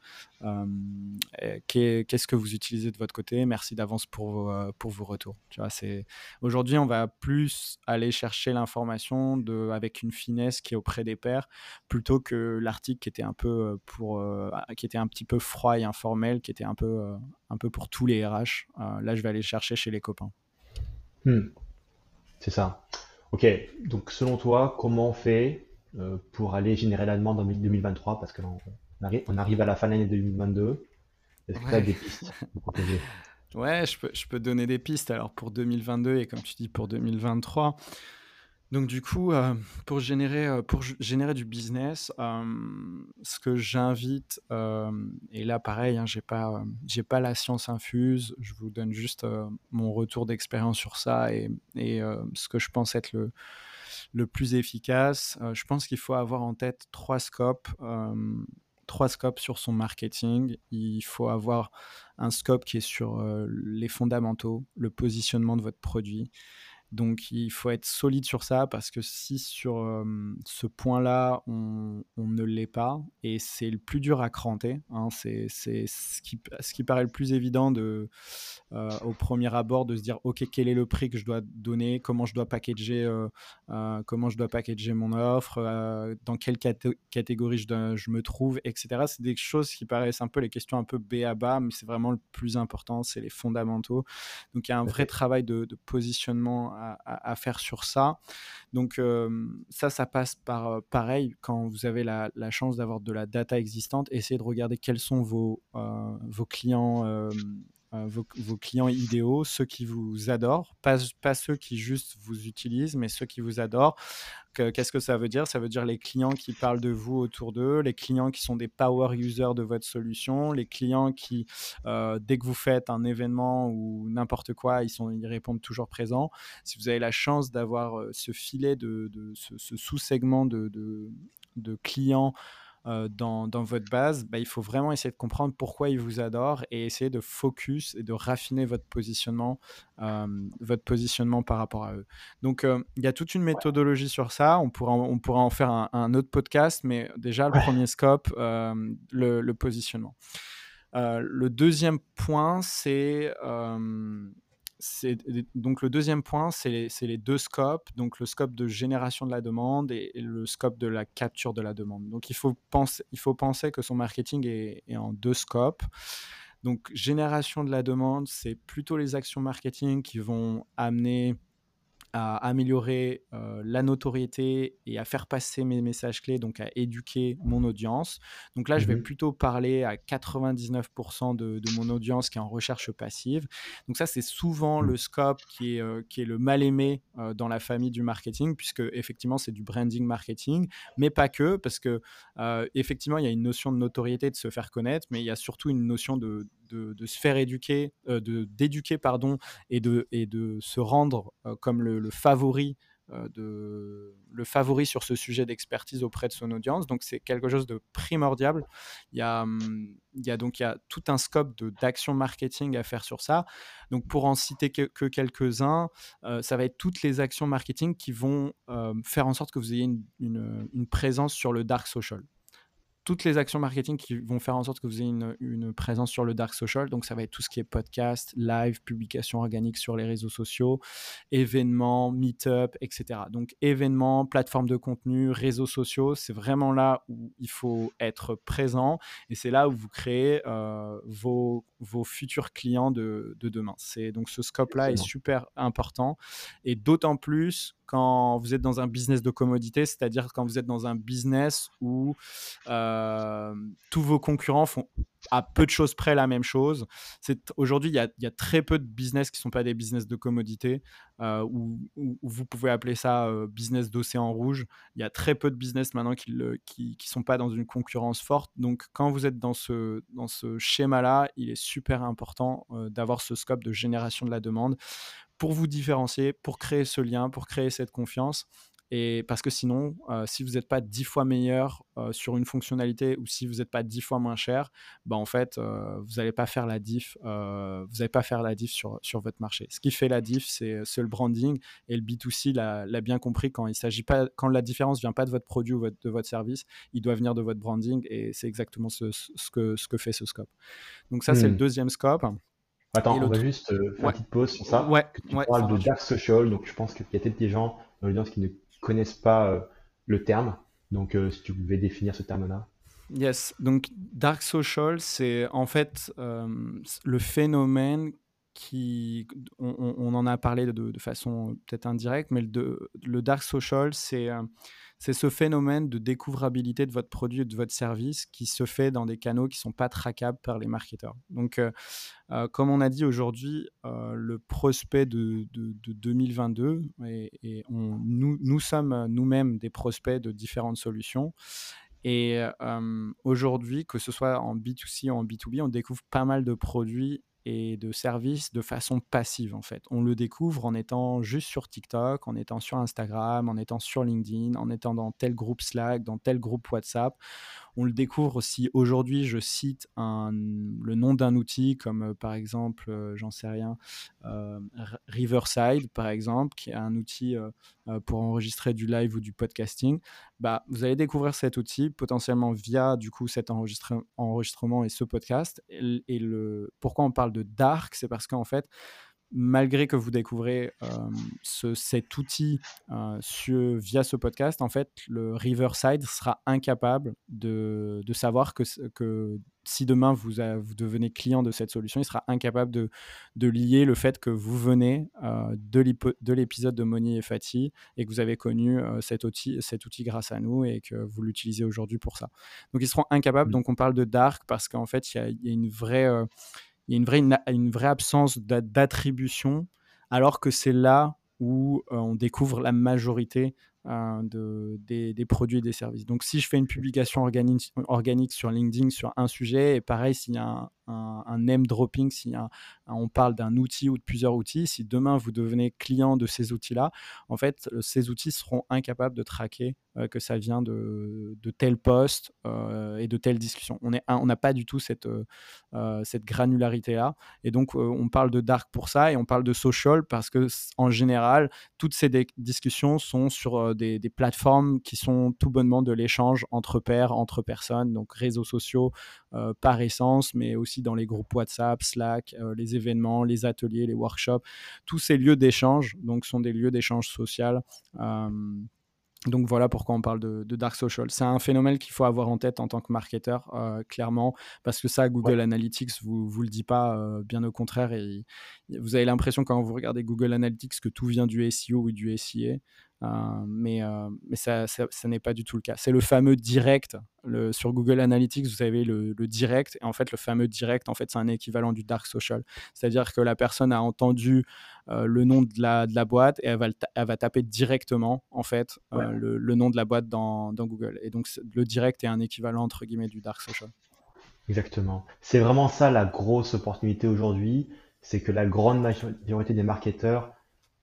Qu'est-ce que vous utilisez de votre côté? Merci d'avance pour euh, pour vos retours. Tu vois, c'est aujourd'hui, on va plus aller chercher l'information de avec une finesse qui est auprès des pairs plutôt que l'article qui était un peu euh, pour euh, qui était un petit peu froid et informel, qui était un peu un peu pour tous les RH. là, je vais aller chercher chez les copains. Hmm. C'est ça. Ok. Donc, selon toi, comment on fait pour aller générer la demande en 2023 Parce que on arrive, à la fin de l'année 2022. Est-ce que tu as des pistes Ouais, je peux, je peux donner des pistes alors pour 2022 et comme tu dis pour 2023. Donc du coup, euh, pour, générer, euh, générer du business, euh, ce que j'invite, et là pareil, hein, pas, j'ai pas la science infuse, je vous donne juste mon retour d'expérience sur ça et, ce que je pense être le, le plus efficace. je pense qu'il faut avoir en tête trois scopes trois scopes sur son marketing. Il faut avoir un scope qui est sur les fondamentaux, le positionnement de votre produit, donc il faut être solide sur ça parce que si sur ce point-là on, ne l'est pas, et c'est le plus dur à cranter, hein, c'est ce qui, ce qui paraît le plus évident de, au premier abord de se dire ok quel est le prix que je dois donner, comment je dois packager, comment je dois packager mon offre, dans quelle catégorie je, je, me trouve, etc. C'est des choses qui paraissent un peu les questions un peu B à bas, mais c'est vraiment le plus important, c'est les fondamentaux. Donc il y a un vrai travail de, de positionnement à, faire sur ça. Donc ça, ça passe par pareil, quand vous avez la, chance d'avoir de la data existante, essayez de regarder quels sont vos, vos clients euh, vos, clients idéaux, ceux qui vous adorent, pas, pas, ceux qui juste vous utilisent, mais ceux qui vous adorent. Qu'est-ce que ça veut dire? Ça veut dire les clients qui parlent de vous autour d'eux, les clients qui sont des power users de votre solution, les clients qui, euh, dès que vous faites un événement ou n'importe quoi, ils, sont, ils répondent toujours présents. Si vous avez la chance d'avoir euh, ce filet de, de ce, sous-segment de, de, de clients, euh, dans, votre base, bah, il faut vraiment essayer de comprendre pourquoi ils vous adorent et essayer de focus et de raffiner votre positionnement, euh, votre positionnement par rapport à eux. Donc, euh, il y a toute une méthodologie sur ça. On pourra, on pourra en faire un, autre podcast, mais déjà, le premier scope, le, positionnement. le deuxième point, c'est donc le deuxième point, c'est les, deux scopes, donc le scope de génération de la demande et, le scope de la capture de la demande. Donc il faut penser, il faut penser que son marketing est, en deux scopes. Donc génération de la demande, c'est plutôt les actions marketing qui vont amener à améliorer la notoriété et à faire passer mes messages clés, donc à éduquer mon audience. Donc là, je vais Mmh plutôt parler à 99% de, de mon audience qui est en recherche passive. Donc ça, c'est souvent Mmh. le scope qui est, qui est le mal aimé dans la famille du marketing, puisque effectivement, c'est du branding marketing, mais pas que, parce que effectivement, il y a une notion de notoriété, de se faire connaître, mais il y a surtout une notion de, de, de se faire éduquer, d'éduquer, pardon, et de, et de se rendre comme le, le favori de le favori sur ce sujet d'expertise auprès de son audience. Donc c'est quelque chose de primordial. Il y a, hum, il y a donc il y a tout un scope d'action marketing à faire sur ça. Donc pour en citer que, que quelques-uns, euh, ça va être toutes les actions marketing qui vont euh, faire en sorte que vous ayez une, une présence sur le dark social toutes les actions marketing qui vont faire en sorte que vous ayez une, une, présence sur le dark social. Donc, ça va être tout ce qui est podcast, live, publication organique sur les réseaux sociaux, événements, meet-up, etc. Donc, événements, plateformes de contenu, réseaux sociaux, c'est vraiment là où il faut être présent et c'est là où vous créez euh, vos, vos futurs clients de, de demain. C'est, donc, ce scope-là est super important et d'autant plus quand vous êtes dans un business de commodité, c'est-à-dire quand vous êtes dans un business où euh, tous vos concurrents font à peu de choses près la même chose. Aujourd'hui, il y, a, très peu de business qui ne sont pas des business de commodité, euh, où, vous pouvez appeler ça euh, business d'océan rouge. Il y a très peu de business maintenant qui ne sont pas dans une concurrence forte. Donc, quand vous êtes dans ce, dans ce schéma-là, il est super important euh, d'avoir ce scope de génération de la demande pour vous différencier, pour créer ce lien, pour créer cette confiance. Et parce que sinon, euh, si vous n'êtes pas dix fois meilleur euh, sur une fonctionnalité ou si vous n'êtes pas dix fois moins cher, bah en fait, euh, vous n'allez pas faire la diff. vous n'allez pas faire la diff sur, sur votre marché. Ce qui fait la diff, c'est le branding et le B2C l'a bien compris quand il s'agit pas, quand la différence vient pas de votre produit ou votre, de votre service, il doit venir de votre branding et c'est exactement ce, ce, que, ce que fait ce scope. Donc ça, mmh. c'est le deuxième scope. Attends, on va juste euh, faire ouais. une petite pause sur ça. Ouais, que tu ouais, parles de dark social, donc je pense qu'il y a peut-être des gens dans l'audience qui ne connaissent pas euh, le terme. Donc, euh, si tu pouvais définir ce terme-là. Yes, donc dark social, c'est en fait le phénomène qui, on, on, en a parlé de, de façon peut-être indirecte, mais le, le dark social, c'est c'est ce phénomène de découvrabilité de votre produit et de votre service qui se fait dans des canaux qui ne sont pas traquables par les marketeurs. Donc, euh, euh, comme on a dit aujourd'hui, euh, le prospect de, de, de 2022, et, et on, nous, nous sommes nous-mêmes des prospects de différentes solutions. Et aujourd'hui, que ce soit en B2C ou en B2B, on découvre pas mal de produits et de services de façon passive en fait. On le découvre en étant juste sur TikTok, en étant sur Instagram, en étant sur LinkedIn, en étant dans tel groupe Slack, dans tel groupe WhatsApp. On le découvre aussi aujourd'hui, je cite le nom d'un outil comme euh, par exemple, euh, j'en sais rien, euh, Riverside par exemple, qui est un outil pour enregistrer du live ou du podcasting. Bah, vous allez découvrir cet outil potentiellement via du coup cet enregistre enregistrement et ce podcast. Et, et le, pourquoi on parle de dark, c'est parce qu'en fait, malgré que vous découvrez euh, ce, cet outil euh, sur, via ce podcast, en fait, le Riverside sera incapable de, de savoir que, que si demain vous, a, vous devenez client de cette solution, il sera incapable de, de lier le fait que vous venez euh, de l'épisode de Moni et Fatih et que vous avez connu cet, outil, cet outil grâce à nous et que vous l'utilisez aujourd'hui pour ça. Donc ils seront incapables. Mmh. Donc on parle de dark parce qu'en fait, il y, y, a une vraie il y a une vraie, absence d'attribution, alors que c'est là où euh, on découvre la majorité euh, de, des, produits et des services. Donc, si je fais une publication organique sur LinkedIn sur un sujet, et pareil, s'il y a un, un, un, name dropping, si on parle d'un outil ou de plusieurs outils, si demain vous devenez client de ces outils-là, en fait, ces outils seront incapables de traquer euh, que ça vient de, de tel poste euh, et de telle discussion. On n'a pas du tout cette, euh, cette granularité-là. Et donc, euh, on parle de dark pour ça et on parle de social parce que, en général, toutes ces discussions sont sur euh, des, des, plateformes qui sont tout bonnement de l'échange entre pairs, entre personnes, donc réseaux sociaux euh, par essence, mais aussi dans les groupes WhatsApp, Slack, les événements, les ateliers, les workshops. Tous ces lieux d'échange, donc, sont des lieux d'échange social Donc voilà pourquoi on parle de, Dark Social. C'est un phénomène qu'il faut avoir en tête en tant que marketeur, euh, clairement, parce que ça, Google Analytics vous vous le dit pas, euh, bien au contraire. Et vous avez l'impression quand vous regardez Google Analytics que tout vient du SEO ou du SIA. Euh, mais, euh, mais ça, ça, n'est pas du tout le cas. C'est le fameux direct. Le, sur Google Analytics, vous avez le, direct. Et en fait, le fameux direct, en fait, c'est un équivalent du dark social. C'est-à-dire que la personne a entendu euh, le nom de la, de la boîte et elle va, elle va taper directement, en fait, le, le, nom de la boîte dans, dans Google. Et donc, le direct est un équivalent, entre guillemets, du dark social. Exactement. C'est vraiment ça la grosse opportunité aujourd'hui. C'est que la grande majorité des marketeurs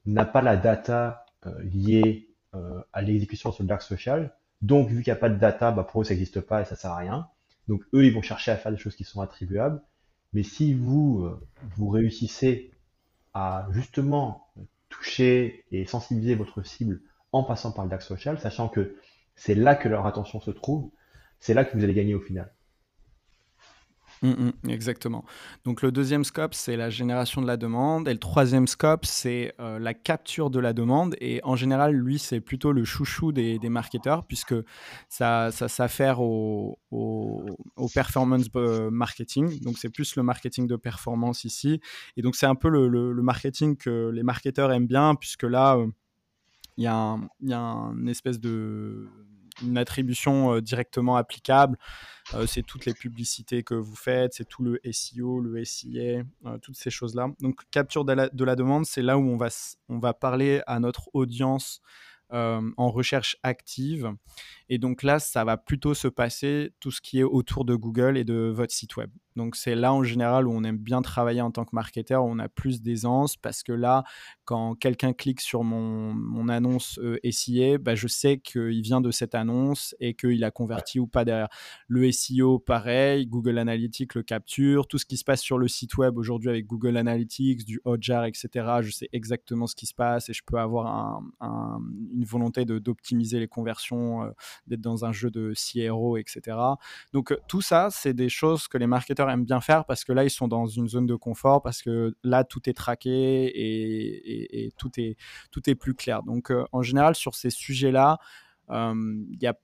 n'a pas la data euh, lié euh, à l'exécution sur le dark social. Donc, vu qu'il n'y a pas de data, bah, pour eux, ça n'existe pas et ça sert à rien. Donc, eux, ils vont chercher à faire des choses qui sont attribuables. Mais si vous, euh, vous réussissez à justement toucher et sensibiliser votre cible en passant par le dark social, sachant que c'est là que leur attention se trouve, c'est là que vous allez gagner au final. Mmh, mmh, exactement. Donc le deuxième scope, c'est la génération de la demande. Et le troisième scope, c'est euh, la capture de la demande. Et en général, lui, c'est plutôt le chouchou des, marketeurs, puisque ça, ça s'affaire au, au, performance euh, marketing. Donc c'est plus le marketing de performance ici. Et donc c'est un peu le, marketing que les marketeurs aiment bien, puisque là, euh, il y, a y a une espèce de une attribution directement applicable. c'est toutes les publicités que vous faites, c'est tout le SEO, le SIA, toutes ces choses-là. Donc, capture de la, de la demande, c'est là où on va, on va parler à notre audience en recherche active. Et donc là, ça va plutôt se passer tout ce qui est autour de Google et de votre site web. Donc c'est là en général où on aime bien travailler en tant que marketeur, où on a plus d'aisance parce que là, quand quelqu'un clique sur mon, annonce euh, SIA, bah, je sais qu'il vient de cette annonce et qu'il a converti ou pas derrière. Le SEO, pareil, Google Analytics le capture, tout ce qui se passe sur le site web aujourd'hui avec Google Analytics, du Hotjar, etc. Je sais exactement ce qui se passe et je peux avoir une volonté d'optimiser les conversions, euh, d'être dans un jeu de CRO, etc. Donc euh, tout ça, c'est des choses que les marketeurs aiment bien faire parce que là, ils sont dans une zone de confort, parce que là, tout est traqué et, tout, est, tout est plus clair. Donc, euh, en général, sur ces sujets-là, il euh, y a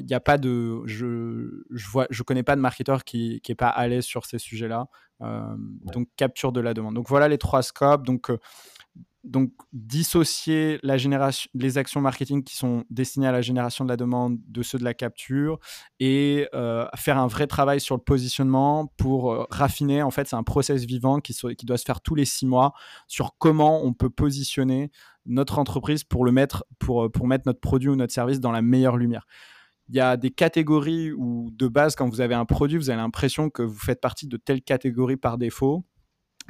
il n'y a pas de je je vois je connais pas de marketeur qui qui est pas à l'aise sur ces sujets-là. Euh, donc capture de la demande. Donc voilà les trois scopes. Donc donc dissocier les actions marketing qui sont destinées à la génération de la demande de ceux de la capture et euh, faire un vrai travail sur le positionnement pour euh, raffiner. En fait, c'est un process vivant qui, doit se faire tous les six mois sur comment on peut positionner notre entreprise pour le mettre, euh, pour mettre notre produit ou notre service dans la meilleure lumière. Il y a des catégories où, de base, quand vous avez un produit, vous avez l'impression que vous faites partie de telle catégorie par défaut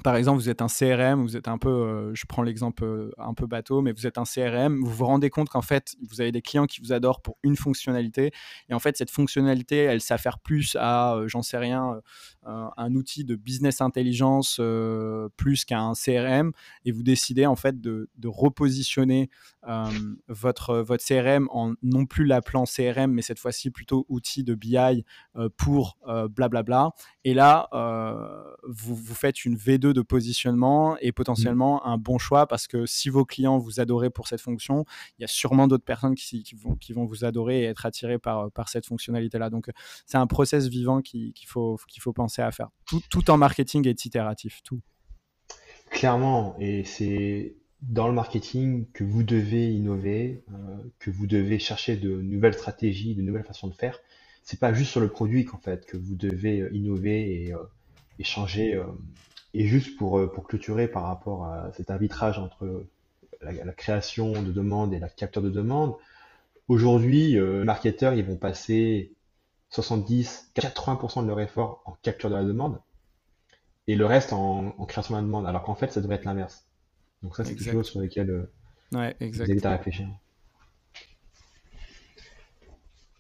par exemple, vous êtes un CRM, vous êtes un peu, euh, je prends l'exemple euh, un peu bateau, mais vous êtes un CRM, vous vous rendez compte qu'en fait, vous avez des clients qui vous adorent pour une fonctionnalité, et en fait, cette fonctionnalité, elle s'affaire plus à, euh, j'en sais rien, un outil de business intelligence plus qu'à un CRM, et vous décidez en fait de, de repositionner votre, votre CRM en non plus l'appelant CRM, mais cette fois-ci plutôt outil de BI pour blablabla. Bla bla. Et là, vous, vous faites une V2 de positionnement et potentiellement un bon choix parce que si vos clients vous adorez pour cette fonction, il y a sûrement d'autres personnes qui, vont, qui vont vous adorer et être attirées par, par cette fonctionnalité-là. Donc, c'est un process vivant qu'il faut, qu'il faut penser à faire. Tout, en marketing est itératif, tout. Clairement, et c'est dans le marketing que vous devez innover, euh, que vous devez chercher de nouvelles stratégies, de nouvelles façons de faire. C'est pas juste sur le produit qu'en fait que vous devez euh, innover et, euh, changer et juste pour, clôturer par rapport à cet arbitrage entre la, création de demande et la capture de demande, aujourd'hui, les marketeurs, ils vont passer 70, 80% de leur effort en capture de la demande et le reste en, création de la demande, alors qu'en fait, ça devrait être l'inverse. Donc ça, c'est quelque chose sur lequel euh, ouais, vous avez à réfléchir.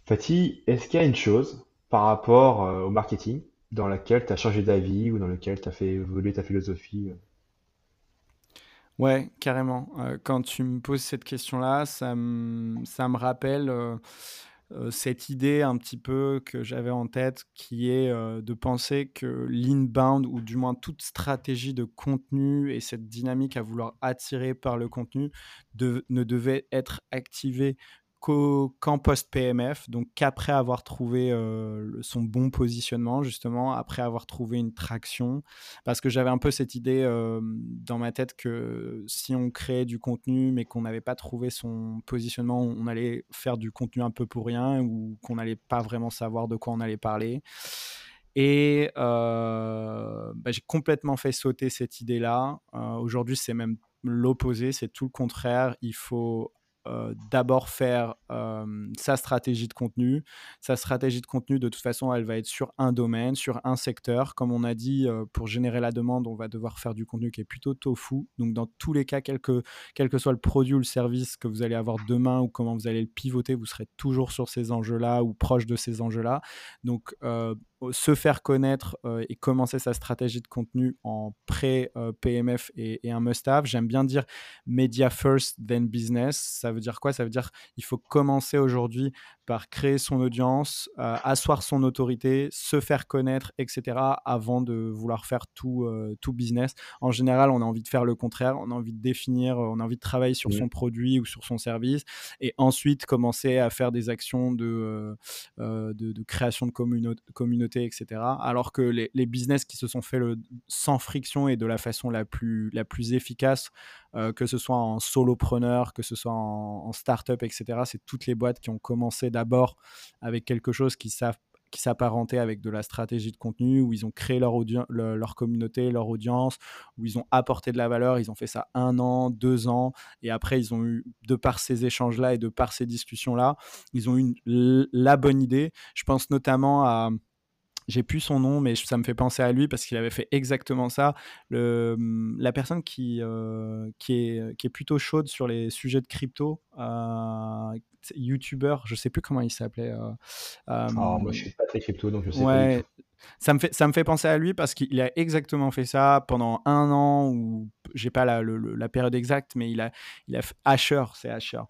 Fatih, est-ce qu'il y a une chose par rapport au marketing dans laquelle tu as changé d'avis ou dans lequel tu as fait évoluer ta philosophie euh? Ouais, carrément. Euh, quand tu me poses cette question-là, ça me, ça me rappelle euh, cette idée un petit peu que j'avais en tête, qui est de penser que l'inbound, ou du moins toute stratégie de contenu et cette dynamique à vouloir attirer par le contenu, ne devait être activée qu'en post-PMF, donc qu'après avoir trouvé son bon positionnement, justement, après avoir trouvé une traction, parce que j'avais un peu cette idée dans ma tête que si on créait du contenu mais qu'on n'avait pas trouvé son positionnement, on allait faire du contenu un peu pour rien ou qu'on n'allait pas vraiment savoir de quoi on allait parler. Et bah, j'ai complètement fait sauter cette idée-là. Aujourd'hui, c'est même l'opposé, c'est tout le contraire. Il faut euh, d'abord faire euh, sa stratégie de contenu. Sa stratégie de contenu, de toute façon, elle va être sur un domaine, sur un secteur. Comme on a dit, euh, pour générer la demande, on va devoir faire du contenu qui est plutôt tofu. Donc, dans tous les cas, quel que, quel que soit le produit ou le service que vous allez avoir demain ou comment vous allez le pivoter, vous serez toujours sur ces enjeux-là ou proche de ces enjeux-là. Donc, se faire connaître et commencer sa stratégie de contenu en pré-PMF et, un must-have. J'aime bien dire media first, then business. Ça veut dire quoi? Ça veut dire il faut commencer aujourd'hui par créer son audience, euh, asseoir son autorité, se faire connaître, etc., avant de vouloir faire tout, euh, tout business. En général, on a envie de faire le contraire, on a envie de définir, euh, on a envie de travailler sur son produit ou sur son service, et ensuite commencer à faire des actions de, de, création de communauté, etc. Alors que les, les, business qui se sont faits sans friction et de la façon la plus, la plus efficace, que ce soit en solopreneur, que ce soit en, en start-up, etc., c'est toutes les boîtes qui ont commencé d'abord avec quelque chose qui savent qui s'apparentait avec de la stratégie de contenu, où ils ont créé leur, leur communauté, leur audience, où ils ont apporté de la valeur, ils ont fait ça un an, deux ans, et après ils ont eu, de par ces échanges-là et de par ces discussions-là, ils ont eu la bonne idée. Je pense notamment à j'ai plus son nom, mais ça me fait penser à lui parce qu'il avait fait exactement ça. Le, hum, la personne qui, euh, qui, est, qui est plutôt chaude sur les sujets de crypto, euh, YouTuber, je sais plus comment il s'appelait. Euh, ah, moi, je suis pas très crypto, donc je sais pas. Ça me, fait, ça me fait penser à lui parce qu'il a exactement fait ça pendant un an ou j'ai pas la, période exacte, mais il a, il a Asher, c'est Asher.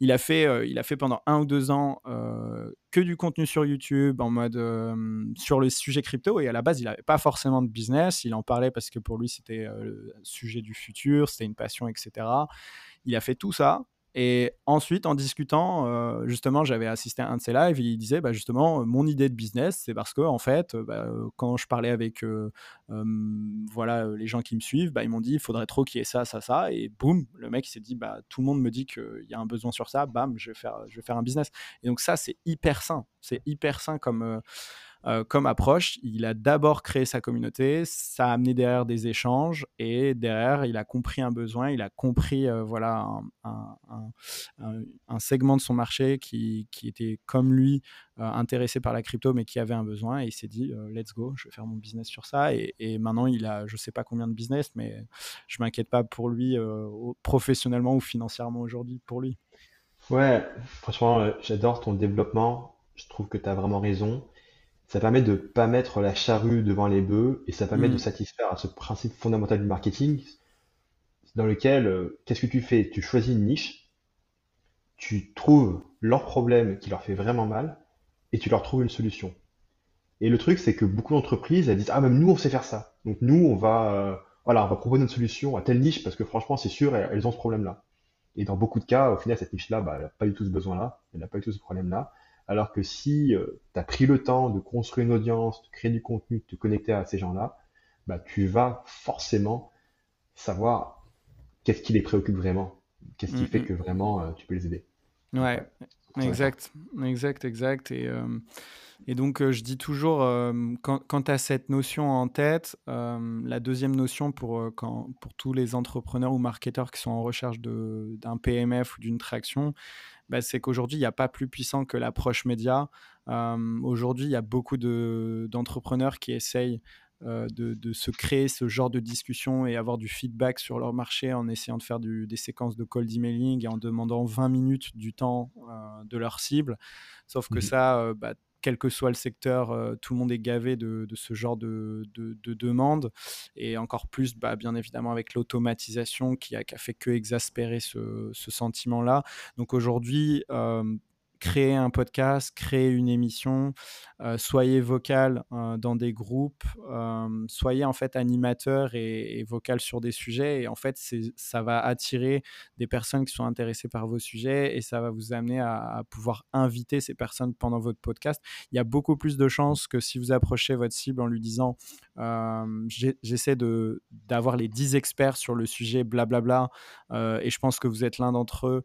Il a fait, euh, il a fait pendant un ou deux ans euh, que du contenu sur YouTube en mode euh, sur le sujet crypto et à la base il n'avait pas forcément de business. Il en parlait parce que pour lui c'était le sujet du futur, c'était une passion, etc. Il a fait tout ça et ensuite, en discutant, euh, justement, j'avais assisté à un de ses lives, il disait, bah, justement, mon idée de business, c'est parce que, en fait, bah, quand je parlais avec voilà, les gens qui me suivent, bah, ils m'ont dit, il faudrait trop qu'il y ait ça, ça, ça, et boum, le mec s'est dit, bah, tout le monde me dit qu'il y a un besoin sur ça, bam, je vais faire, je vais faire un business. Et donc ça, c'est hyper sain, c'est hyper sain comme euh, comme approche. Il a d'abord créé sa communauté, ça a amené derrière des échanges et derrière, il a compris un besoin, il a compris euh, voilà, un, segment de son marché qui, était comme lui euh, intéressé par la crypto mais qui avait un besoin et il s'est dit let's go, je vais faire mon business sur ça. Et, maintenant, il a je sais pas combien de business, mais je m'inquiète pas pour lui professionnellement ou financièrement aujourd'hui pour lui. Ouais, franchement, j'adore ton développement. Je trouve que tu as vraiment raison ça permet de pas mettre la charrue devant les bœufs et ça permet de mm. satisfaire à ce principe fondamental du marketing dans lequel euh, qu'est-ce que tu fais? Tu choisis une niche, tu trouves leur problème qui leur fait vraiment mal et tu leur trouves une solution. Et le truc, c'est que beaucoup d'entreprises, elles disent, ah, même nous, on sait faire ça. Donc, nous, on va, euh, voilà, on va proposer une solution à telle niche parce que franchement, c'est sûr, elles ont ce problème-là. Et dans beaucoup de cas, au final, cette niche-là, bah, elle n'a pas du tout ce besoin-là, elle n'a pas du tout ce problème-là. Alors que si euh, tu as pris le temps de construire une audience, de créer du contenu, de te connecter à ces gens-là, bah, tu vas forcément savoir qu'est-ce qui les préoccupe vraiment, qu'est-ce qui fait que vraiment euh, tu peux les aider. Ouais, exact, exact, exact. Et, euh, et donc, je dis toujours, quand, quand as cette notion en tête, la deuxième notion pour, quand, pour tous les entrepreneurs ou marketeurs qui sont en recherche d'un PMF ou d'une traction, bah, c'est qu'aujourd'hui, il n'y a pas plus puissant que l'approche média. Aujourd'hui, il y a beaucoup d'entrepreneurs qui essayent de, se créer ce genre de discussion et avoir du feedback sur leur marché en essayant de faire des séquences de cold emailing et en demandant 20 minutes du temps de leur cible. Sauf que mmh ça, bah, quel que soit le secteur, euh, tout le monde est gavé de, ce genre de, de, demandes. Et encore plus, bah, bien évidemment, avec l'automatisation qui a, fait que exaspérer ce, sentiment-là. Donc aujourd'hui, euh, créez un podcast, créez une émission, soyez vocal dans des groupes, soyez en fait animateur et, vocal sur des sujets. Et en fait, ça va attirer des personnes qui sont intéressées par vos sujets et ça va vous amener à, pouvoir inviter ces personnes pendant votre podcast. Il y a beaucoup plus de chances que si vous approchez votre cible en lui disant j'essaie d'avoir les 10 experts sur le sujet, blablabla, et je pense que vous êtes l'un d'entre eux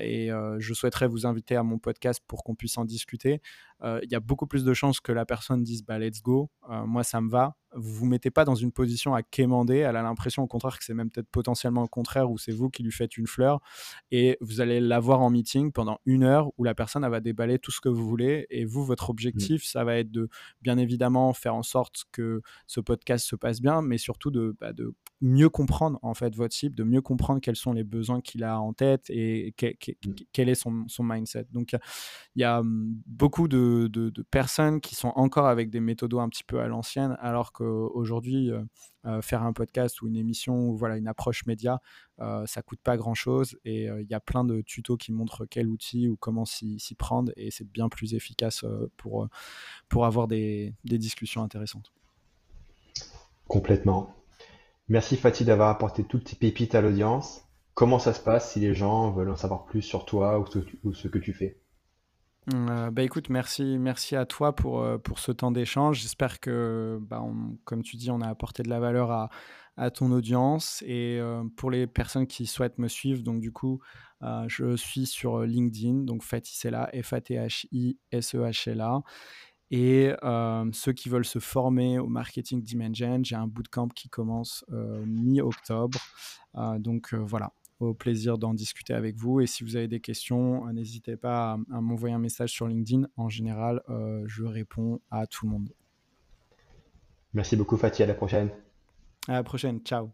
et je souhaiterais vous inviter à mon podcast pour qu'on puisse en discuter. Il y a beaucoup plus de chances que la personne dise bah let's go, moi ça me va, vous vous mettez pas dans une position à quémander. Elle a l'impression au contraire que c'est même peut-être potentiellement le contraire où c'est vous qui lui faites une fleur et vous allez l'avoir en meeting pendant une heure où la personne va déballer tout ce que vous voulez et vous votre objectif mmh. ça va être de bien évidemment faire en sorte que ce podcast se passe bien mais surtout de, bah, de mieux comprendre en fait votre cible, de mieux comprendre quels sont les besoins qu'il a en tête et mmh. quel est son, son, mindset. Donc il y a mmh, beaucoup de, de, personnes qui sont encore avec des méthodos un petit peu à l'ancienne alors que aujourd'hui, euh, euh, faire un podcast ou une émission ou voilà, une approche média, euh, ça coûte pas grand-chose et il y a plein de tutos qui montrent quel outil ou comment s'y prendre et c'est bien plus efficace pour, pour avoir des, des discussions intéressantes. Complètement. Merci Fatih d'avoir apporté toutes tes pépites à l'audience. Comment ça se passe si les gens veulent en savoir plus sur toi ou ce que tu fais? Euh, bah écoute, merci, merci à toi pour, euh, pour ce temps d'échange. J'espère que, bah, comme tu dis, on a apporté de la valeur à, à ton audience. Et euh, pour les personnes qui souhaitent me suivre, donc du coup, je suis sur LinkedIn, donc Fatisela, F-A-T-H-I-S-E-H-L-A. Et ceux qui veulent se former au marketing Dimension, j'ai un bootcamp qui commence mi-octobre. donc voilà, au plaisir d'en discuter avec vous. Et si vous avez des questions, euh, n'hésitez pas à, m'envoyer un message sur LinkedIn. En général, euh, je réponds à tout le monde. Merci beaucoup Fatih, à la prochaine. À la prochaine, ciao.